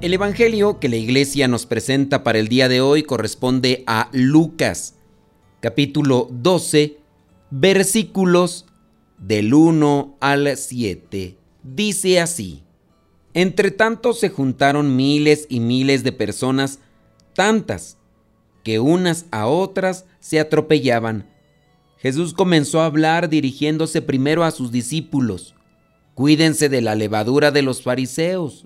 El Evangelio que la iglesia nos presenta para el día de hoy corresponde a Lucas, capítulo 12, versículos del 1 al 7. Dice así, Entre tanto se juntaron miles y miles de personas, tantas, que unas a otras se atropellaban. Jesús comenzó a hablar dirigiéndose primero a sus discípulos. Cuídense de la levadura de los fariseos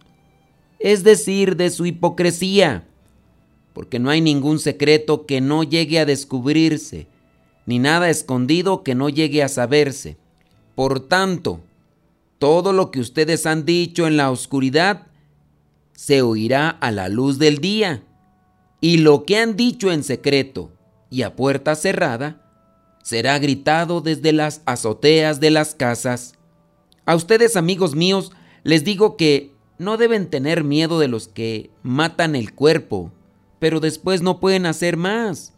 es decir, de su hipocresía, porque no hay ningún secreto que no llegue a descubrirse, ni nada escondido que no llegue a saberse. Por tanto, todo lo que ustedes han dicho en la oscuridad se oirá a la luz del día, y lo que han dicho en secreto y a puerta cerrada será gritado desde las azoteas de las casas. A ustedes, amigos míos, les digo que no deben tener miedo de los que matan el cuerpo, pero después no pueden hacer más.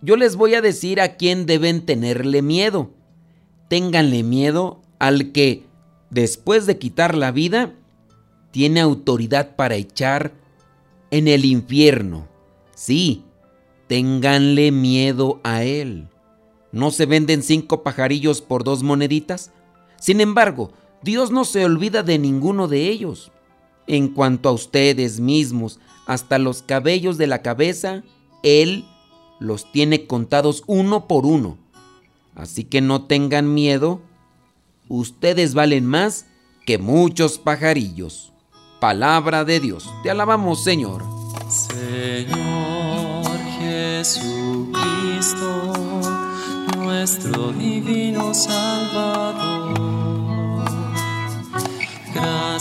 Yo les voy a decir a quién deben tenerle miedo. Ténganle miedo al que, después de quitar la vida, tiene autoridad para echar en el infierno. Sí, ténganle miedo a él. ¿No se venden cinco pajarillos por dos moneditas? Sin embargo, Dios no se olvida de ninguno de ellos. En cuanto a ustedes mismos, hasta los cabellos de la cabeza, Él los tiene contados uno por uno. Así que no tengan miedo, ustedes valen más que muchos pajarillos. Palabra de Dios, te alabamos Señor. Señor Jesucristo, nuestro divino Salvador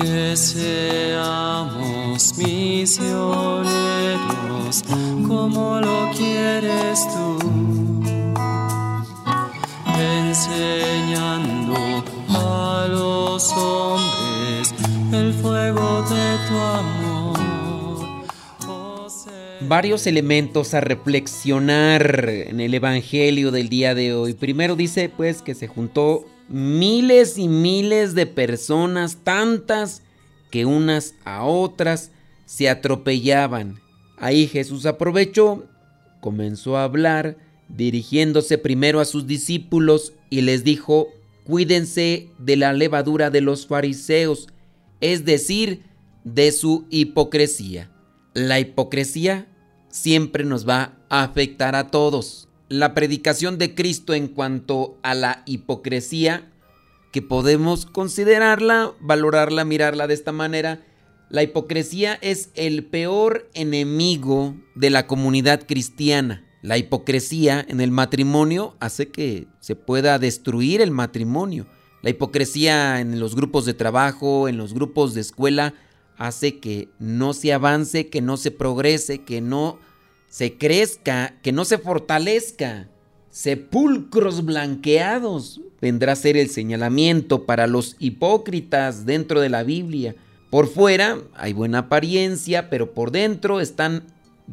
Que seamos misioneros como lo quieres tú, enseñando a los hombres el fuego de tu amor. Oh, Varios elementos a reflexionar en el Evangelio del día de hoy. Primero dice pues que se juntó miles y miles de personas, tantas que unas a otras se atropellaban. Ahí Jesús aprovechó, comenzó a hablar, dirigiéndose primero a sus discípulos y les dijo, cuídense de la levadura de los fariseos, es decir, de su hipocresía. La hipocresía siempre nos va a afectar a todos la predicación de Cristo en cuanto a la hipocresía, que podemos considerarla, valorarla, mirarla de esta manera. La hipocresía es el peor enemigo de la comunidad cristiana. La hipocresía en el matrimonio hace que se pueda destruir el matrimonio. La hipocresía en los grupos de trabajo, en los grupos de escuela, hace que no se avance, que no se progrese, que no se crezca, que no se fortalezca. Sepulcros blanqueados vendrá a ser el señalamiento para los hipócritas dentro de la Biblia. Por fuera hay buena apariencia, pero por dentro están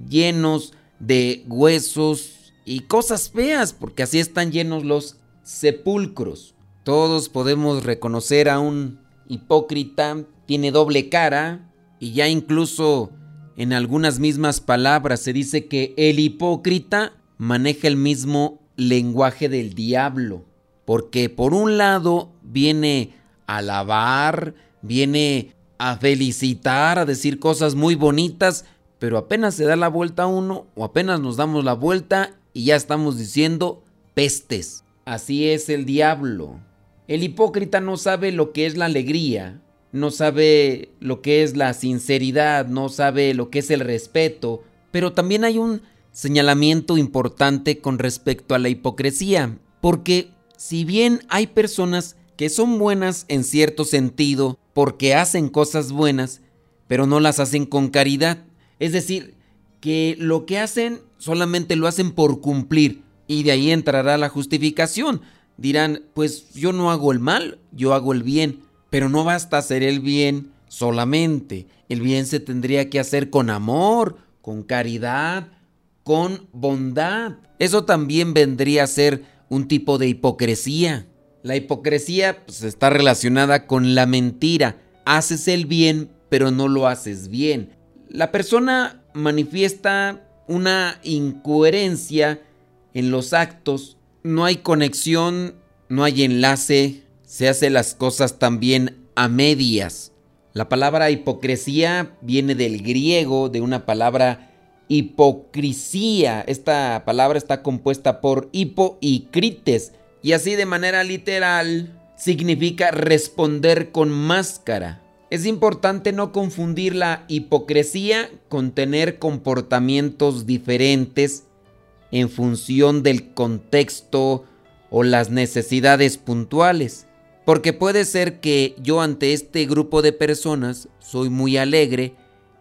llenos de huesos y cosas feas, porque así están llenos los sepulcros. Todos podemos reconocer a un hipócrita, tiene doble cara y ya incluso en algunas mismas palabras se dice que el hipócrita maneja el mismo lenguaje del diablo, porque por un lado viene a alabar, viene a felicitar, a decir cosas muy bonitas, pero apenas se da la vuelta uno o apenas nos damos la vuelta y ya estamos diciendo pestes. Así es el diablo. El hipócrita no sabe lo que es la alegría, no sabe lo que es la sinceridad, no sabe lo que es el respeto, pero también hay un señalamiento importante con respecto a la hipocresía, porque si bien hay personas que son buenas en cierto sentido porque hacen cosas buenas, pero no las hacen con caridad, es decir, que lo que hacen solamente lo hacen por cumplir y de ahí entrará la justificación. Dirán, pues yo no hago el mal, yo hago el bien. Pero no basta hacer el bien solamente. El bien se tendría que hacer con amor, con caridad, con bondad. Eso también vendría a ser un tipo de hipocresía. La hipocresía pues, está relacionada con la mentira. Haces el bien, pero no lo haces bien. La persona manifiesta una incoherencia en los actos. No hay conexión, no hay enlace, se hace las cosas también a medias. La palabra hipocresía viene del griego, de una palabra hipocresía. Esta palabra está compuesta por hipo y crites, y así de manera literal significa responder con máscara. Es importante no confundir la hipocresía con tener comportamientos diferentes en función del contexto o las necesidades puntuales. Porque puede ser que yo ante este grupo de personas soy muy alegre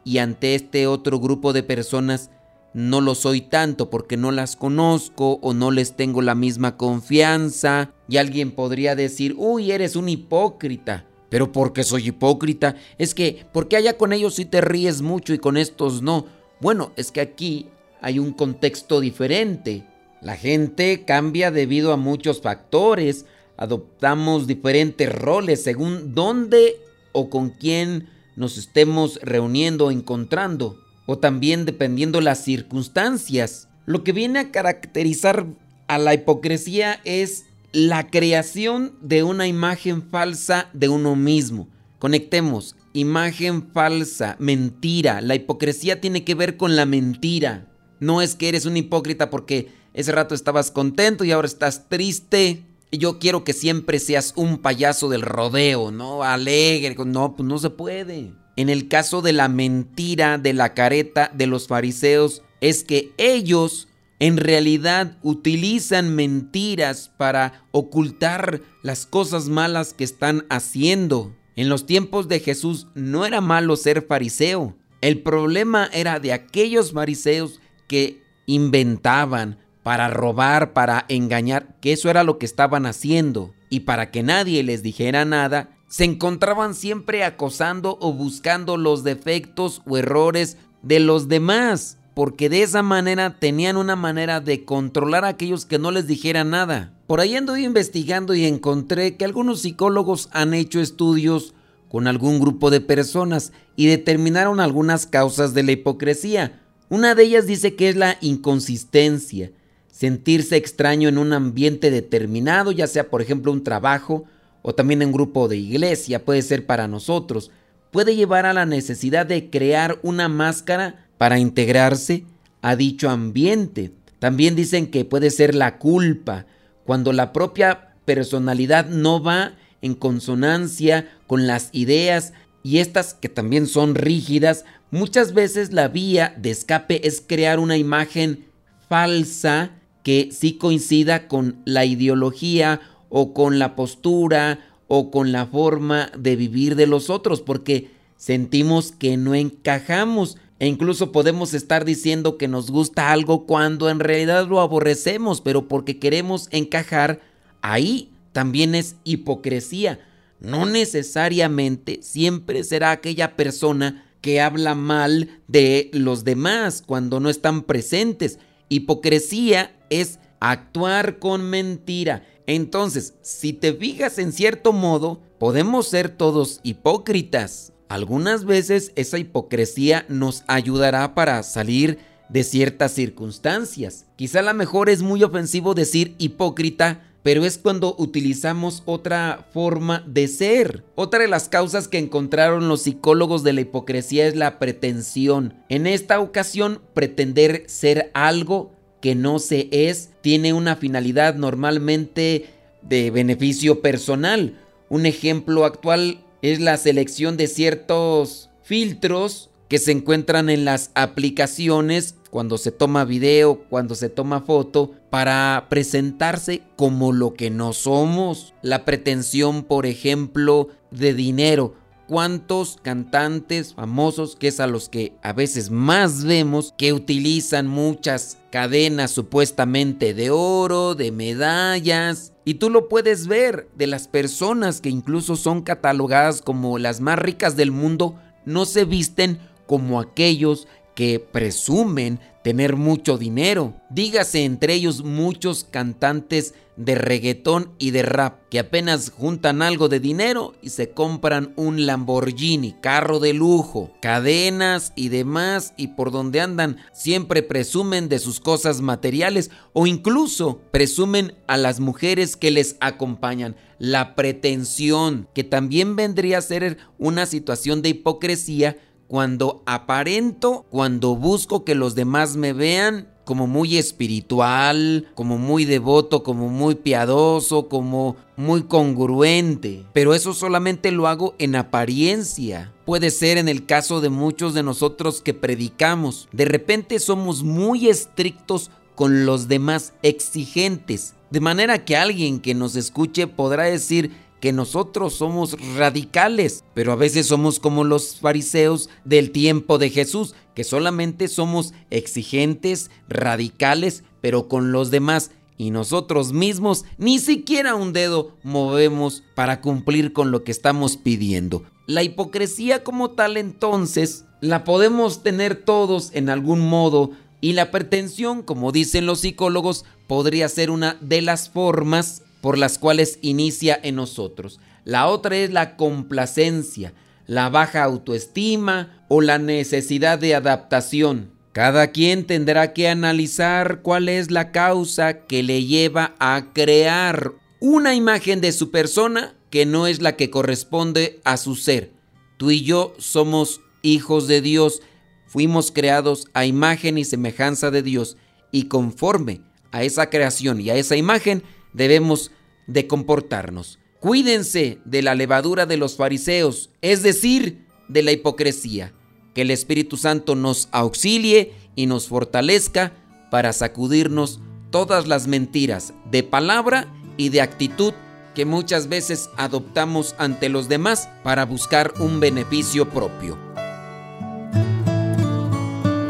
y ante este otro grupo de personas no lo soy tanto porque no las conozco o no les tengo la misma confianza. Y alguien podría decir, uy, eres un hipócrita. Pero porque soy hipócrita, es que, porque allá con ellos sí te ríes mucho y con estos no? Bueno, es que aquí hay un contexto diferente. La gente cambia debido a muchos factores adoptamos diferentes roles según dónde o con quién nos estemos reuniendo o encontrando, o también dependiendo las circunstancias. Lo que viene a caracterizar a la hipocresía es la creación de una imagen falsa de uno mismo. Conectemos, imagen falsa, mentira. La hipocresía tiene que ver con la mentira. No es que eres un hipócrita porque ese rato estabas contento y ahora estás triste yo quiero que siempre seas un payaso del rodeo, ¿no? Alegre. No, pues no se puede. En el caso de la mentira, de la careta de los fariseos, es que ellos en realidad utilizan mentiras para ocultar las cosas malas que están haciendo. En los tiempos de Jesús no era malo ser fariseo. El problema era de aquellos fariseos que inventaban, para robar, para engañar, que eso era lo que estaban haciendo. Y para que nadie les dijera nada, se encontraban siempre acosando o buscando los defectos o errores de los demás, porque de esa manera tenían una manera de controlar a aquellos que no les dijeran nada. Por ahí ando investigando y encontré que algunos psicólogos han hecho estudios con algún grupo de personas y determinaron algunas causas de la hipocresía. Una de ellas dice que es la inconsistencia sentirse extraño en un ambiente determinado, ya sea por ejemplo un trabajo o también un grupo de iglesia, puede ser para nosotros, puede llevar a la necesidad de crear una máscara para integrarse a dicho ambiente. También dicen que puede ser la culpa, cuando la propia personalidad no va en consonancia con las ideas y estas que también son rígidas, muchas veces la vía de escape es crear una imagen falsa que sí coincida con la ideología o con la postura o con la forma de vivir de los otros, porque sentimos que no encajamos e incluso podemos estar diciendo que nos gusta algo cuando en realidad lo aborrecemos, pero porque queremos encajar, ahí también es hipocresía. No necesariamente siempre será aquella persona que habla mal de los demás cuando no están presentes. Hipocresía es actuar con mentira. Entonces, si te fijas en cierto modo, podemos ser todos hipócritas. Algunas veces esa hipocresía nos ayudará para salir de ciertas circunstancias. Quizá a lo mejor es muy ofensivo decir hipócrita, pero es cuando utilizamos otra forma de ser. Otra de las causas que encontraron los psicólogos de la hipocresía es la pretensión. En esta ocasión, pretender ser algo que no se es tiene una finalidad normalmente de beneficio personal. Un ejemplo actual es la selección de ciertos filtros que se encuentran en las aplicaciones cuando se toma video, cuando se toma foto, para presentarse como lo que no somos. La pretensión, por ejemplo, de dinero cuántos cantantes famosos, que es a los que a veces más vemos, que utilizan muchas cadenas supuestamente de oro, de medallas. Y tú lo puedes ver de las personas que incluso son catalogadas como las más ricas del mundo, no se visten como aquellos que presumen tener mucho dinero. Dígase entre ellos muchos cantantes de reggaetón y de rap que apenas juntan algo de dinero y se compran un Lamborghini, carro de lujo, cadenas y demás y por donde andan siempre presumen de sus cosas materiales o incluso presumen a las mujeres que les acompañan. La pretensión, que también vendría a ser una situación de hipocresía cuando aparento, cuando busco que los demás me vean como muy espiritual, como muy devoto, como muy piadoso, como muy congruente. Pero eso solamente lo hago en apariencia. Puede ser en el caso de muchos de nosotros que predicamos. De repente somos muy estrictos con los demás, exigentes. De manera que alguien que nos escuche podrá decir, que nosotros somos radicales, pero a veces somos como los fariseos del tiempo de Jesús, que solamente somos exigentes, radicales, pero con los demás y nosotros mismos ni siquiera un dedo movemos para cumplir con lo que estamos pidiendo. La hipocresía como tal entonces la podemos tener todos en algún modo y la pretensión, como dicen los psicólogos, podría ser una de las formas por las cuales inicia en nosotros. La otra es la complacencia, la baja autoestima o la necesidad de adaptación. Cada quien tendrá que analizar cuál es la causa que le lleva a crear una imagen de su persona que no es la que corresponde a su ser. Tú y yo somos hijos de Dios, fuimos creados a imagen y semejanza de Dios y conforme a esa creación y a esa imagen debemos de comportarnos. Cuídense de la levadura de los fariseos, es decir, de la hipocresía. Que el Espíritu Santo nos auxilie y nos fortalezca para sacudirnos todas las mentiras de palabra y de actitud que muchas veces adoptamos ante los demás para buscar un beneficio propio.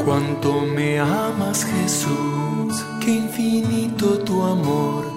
Cuánto me amas Jesús, qué infinito tu amor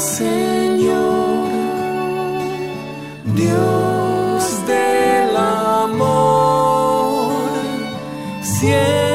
Señor, Dios del amor, siempre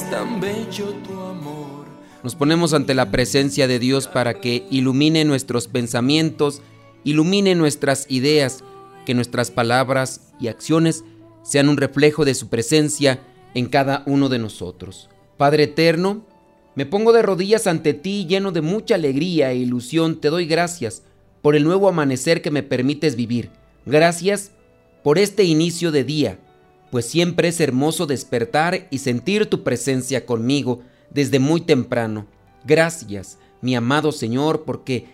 tan bello tu amor. Nos ponemos ante la presencia de Dios para que ilumine nuestros pensamientos, ilumine nuestras ideas, que nuestras palabras y acciones sean un reflejo de su presencia en cada uno de nosotros. Padre eterno, me pongo de rodillas ante ti lleno de mucha alegría e ilusión. Te doy gracias por el nuevo amanecer que me permites vivir. Gracias por este inicio de día, pues siempre es hermoso despertar y sentir tu presencia conmigo desde muy temprano. Gracias, mi amado Señor, porque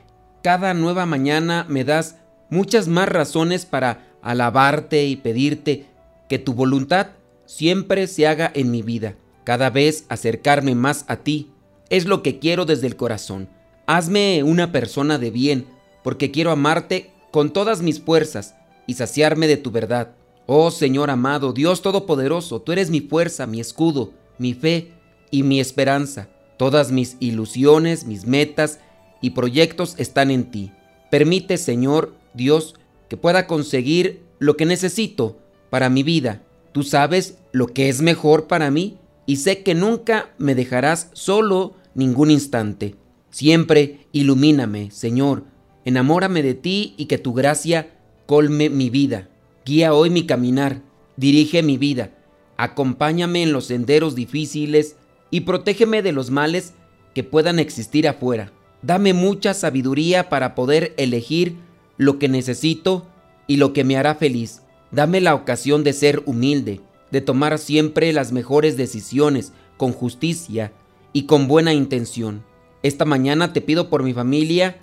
cada nueva mañana me das muchas más razones para alabarte y pedirte que tu voluntad siempre se haga en mi vida. Cada vez acercarme más a ti es lo que quiero desde el corazón. Hazme una persona de bien, porque quiero amarte con todas mis fuerzas y saciarme de tu verdad. Oh Señor amado, Dios Todopoderoso, tú eres mi fuerza, mi escudo, mi fe y mi esperanza. Todas mis ilusiones, mis metas y proyectos están en ti. Permite, Señor Dios, que pueda conseguir lo que necesito para mi vida. Tú sabes lo que es mejor para mí y sé que nunca me dejarás solo ningún instante. Siempre ilumíname, Señor, enamórame de ti y que tu gracia colme mi vida. Guía hoy mi caminar, dirige mi vida, acompáñame en los senderos difíciles y protégeme de los males que puedan existir afuera. Dame mucha sabiduría para poder elegir lo que necesito y lo que me hará feliz. Dame la ocasión de ser humilde, de tomar siempre las mejores decisiones con justicia y con buena intención. Esta mañana te pido por mi familia,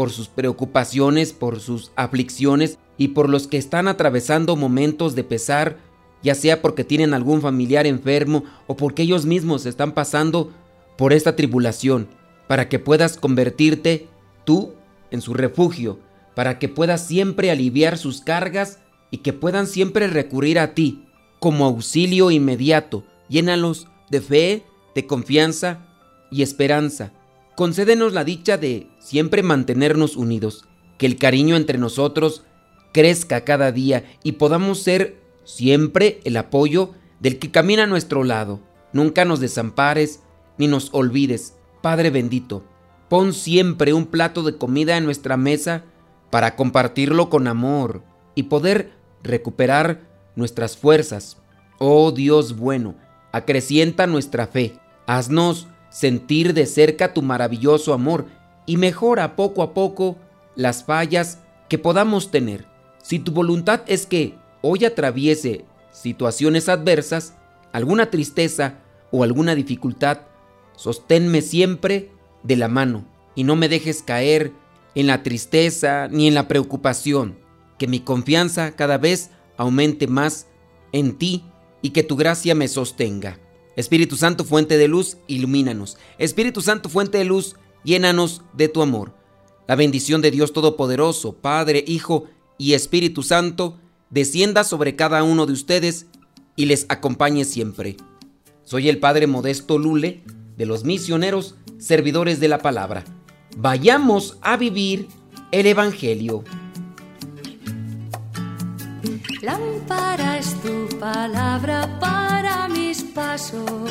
por sus preocupaciones, por sus aflicciones y por los que están atravesando momentos de pesar, ya sea porque tienen algún familiar enfermo o porque ellos mismos están pasando por esta tribulación, para que puedas convertirte tú en su refugio, para que puedas siempre aliviar sus cargas y que puedan siempre recurrir a ti como auxilio inmediato. Llénalos de fe, de confianza y esperanza. Concédenos la dicha de siempre mantenernos unidos, que el cariño entre nosotros crezca cada día y podamos ser siempre el apoyo del que camina a nuestro lado. Nunca nos desampares ni nos olvides. Padre bendito, pon siempre un plato de comida en nuestra mesa para compartirlo con amor y poder recuperar nuestras fuerzas. Oh Dios bueno, acrecienta nuestra fe, haznos sentir de cerca tu maravilloso amor y mejora poco a poco las fallas que podamos tener. Si tu voluntad es que hoy atraviese situaciones adversas, alguna tristeza o alguna dificultad, sosténme siempre de la mano y no me dejes caer en la tristeza ni en la preocupación, que mi confianza cada vez aumente más en ti y que tu gracia me sostenga. Espíritu Santo, fuente de luz, ilumínanos. Espíritu Santo, fuente de luz, llénanos de tu amor. La bendición de Dios Todopoderoso, Padre, Hijo y Espíritu Santo, descienda sobre cada uno de ustedes y les acompañe siempre. Soy el Padre Modesto Lule, de los misioneros servidores de la palabra. Vayamos a vivir el Evangelio. Tu palabra para mis pasos,